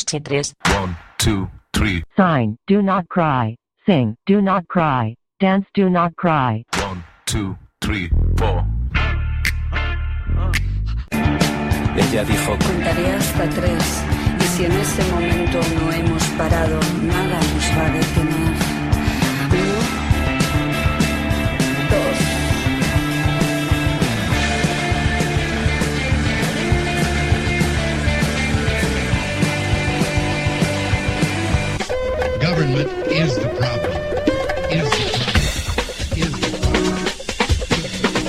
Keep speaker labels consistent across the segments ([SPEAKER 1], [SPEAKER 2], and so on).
[SPEAKER 1] Problem.
[SPEAKER 2] Somos chetres.
[SPEAKER 3] One, two, three.
[SPEAKER 2] Sign, do not cry. Sing, do not cry. Dance, do not cry.
[SPEAKER 3] One, two, three, four.
[SPEAKER 4] Ella dijo,
[SPEAKER 5] Contaré hasta tres y si en ese momento no hemos parado, nada nos va a detener.
[SPEAKER 1] Government is the problem. Is the problem. Is the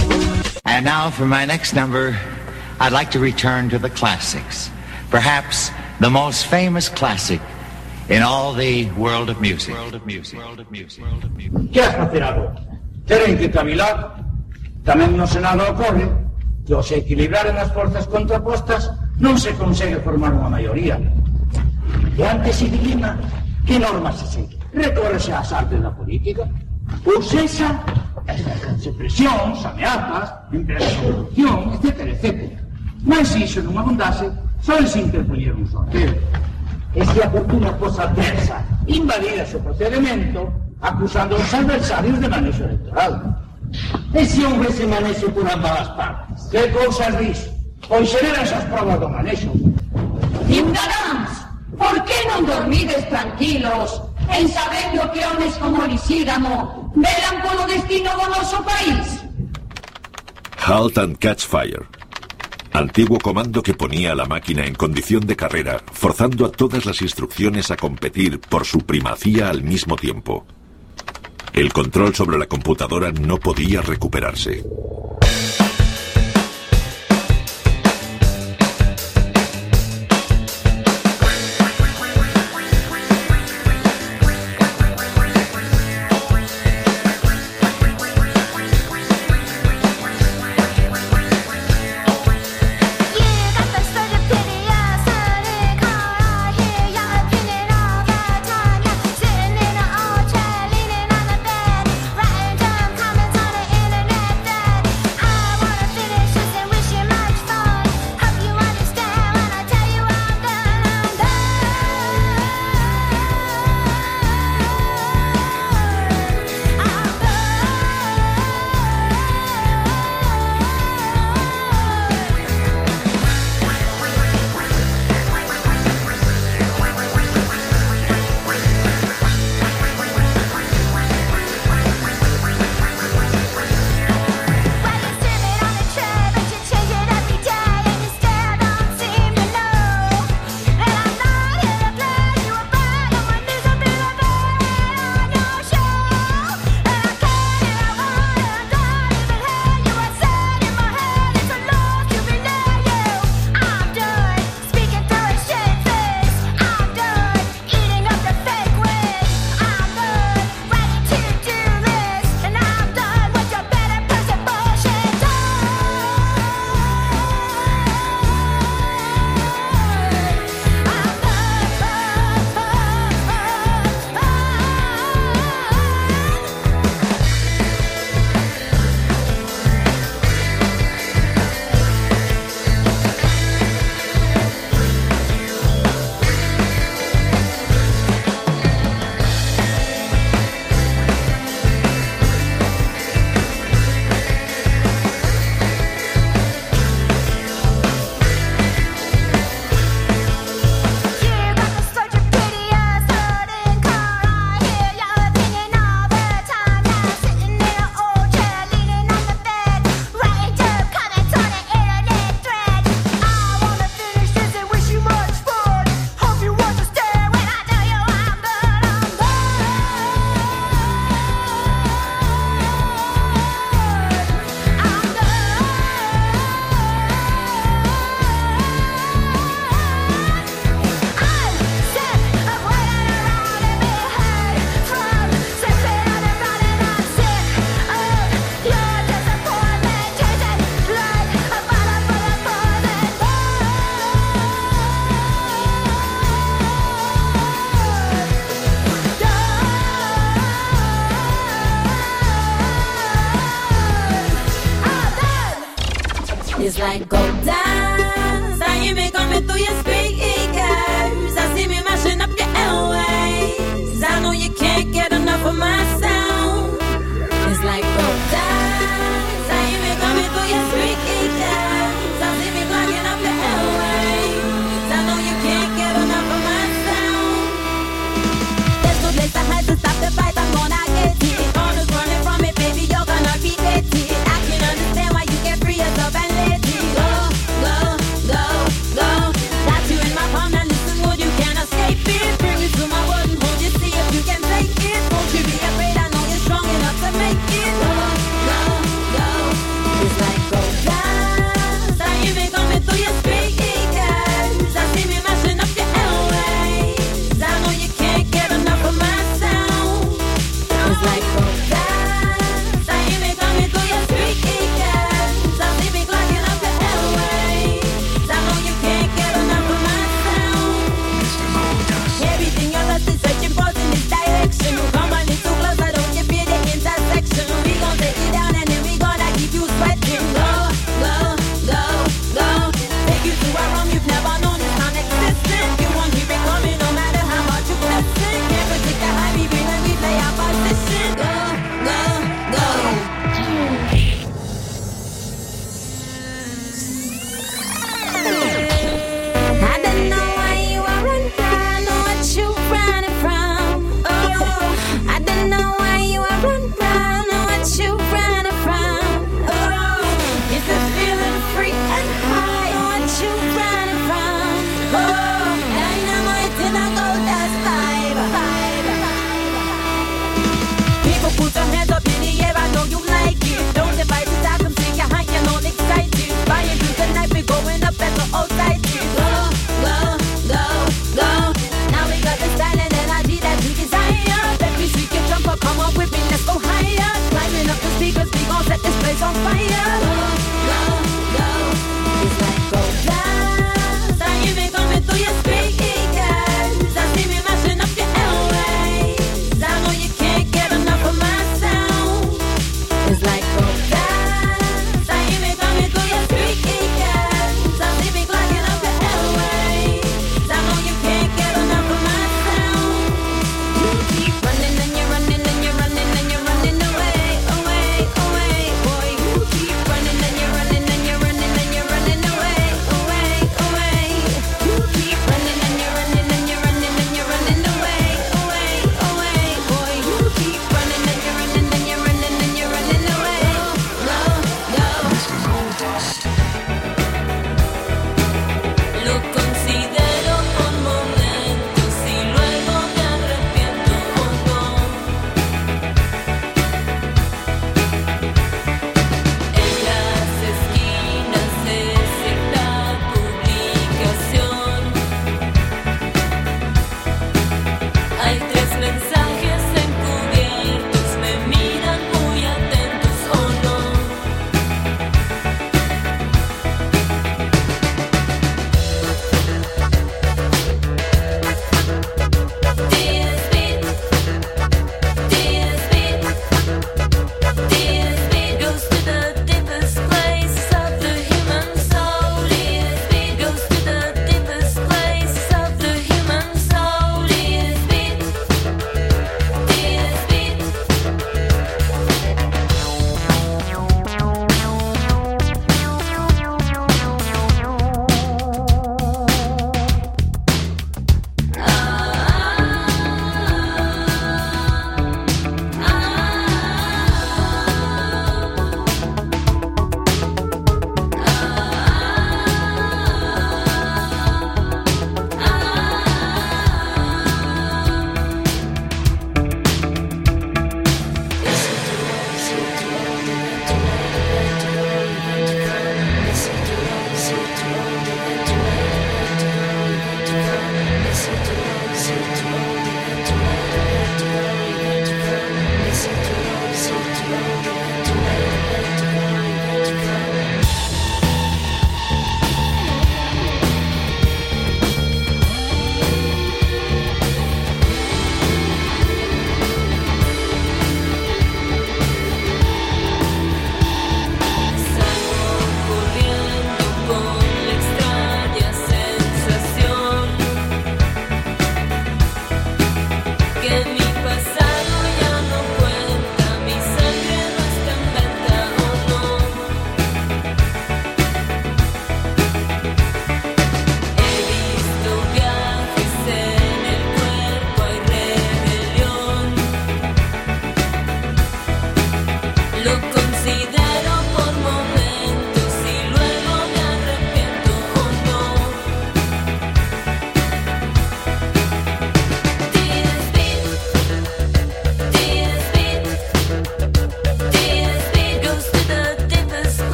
[SPEAKER 1] problem.
[SPEAKER 6] And now for my next number, I'd like to return to the classics. Perhaps the most famous classic in all the world of music. World of music. World of music. World of music.
[SPEAKER 7] Que has facer agora? Teren que cavilar. Tamén no Senado ocorre que ao se equilibraren as forzas contrapostas non se consegue formar unha maioría. E antes se dilima que normas se segue. Recórrese ás artes da política. Ou sexa, se presións, ameazas, empresas de corrupción, etc, etc. Mas se iso non abundase, só se interpoñer un sorteo. E se a fortuna fosa adversa, invalidase o procedimento, acusando aos adversarios de manexo electoral. E se houvese manexo por ambas as partes? Que cousas dis? Pois xeran esas provas do manexo.
[SPEAKER 8] Ciudadanos, por que non dormides tranquilos en sabendo que homes como Lisígamo velan polo destino do noso país?
[SPEAKER 9] Halt and Catch Fire. Antiguo comando que ponía a la máquina en condición de carrera, forzando a todas las instrucciones a competir por su primacía al mismo tiempo. El control sobre la computadora no podía recuperarse.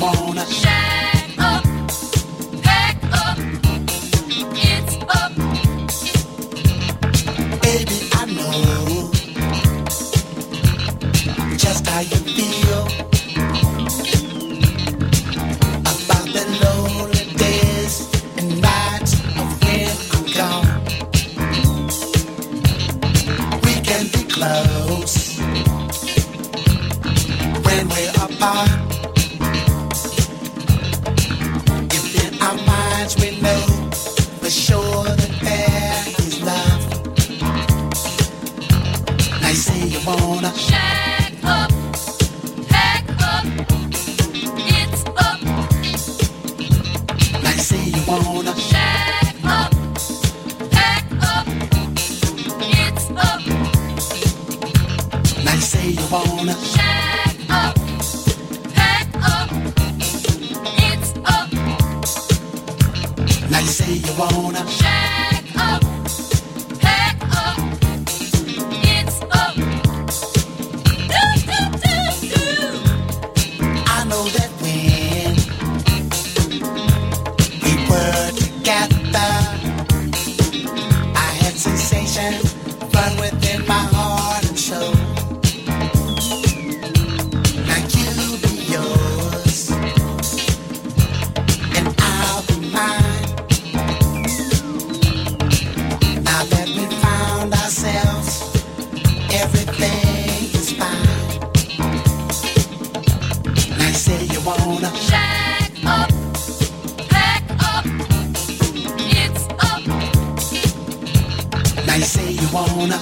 [SPEAKER 10] Wanna wanna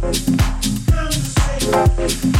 [SPEAKER 10] Thank you.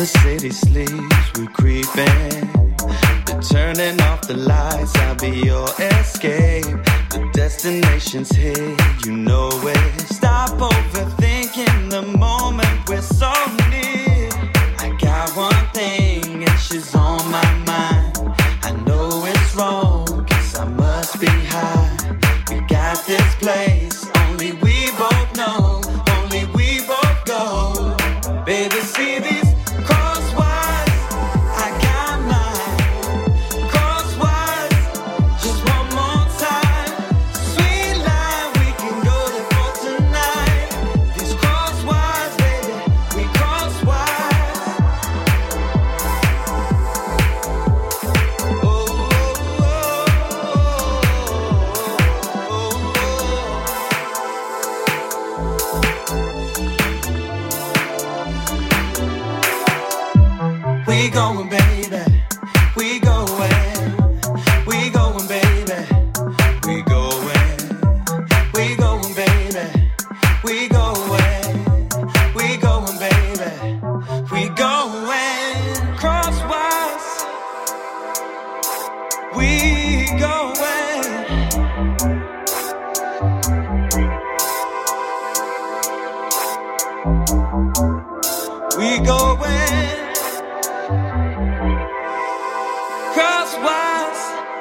[SPEAKER 11] the city sleeps, we're creeping. They're turning off the lights, I'll be your escape. The destination's here, you know it. Stop over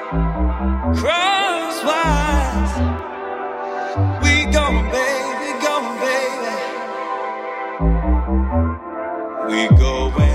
[SPEAKER 11] crosswise. We going, baby, going, baby. We going.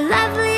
[SPEAKER 12] Lovely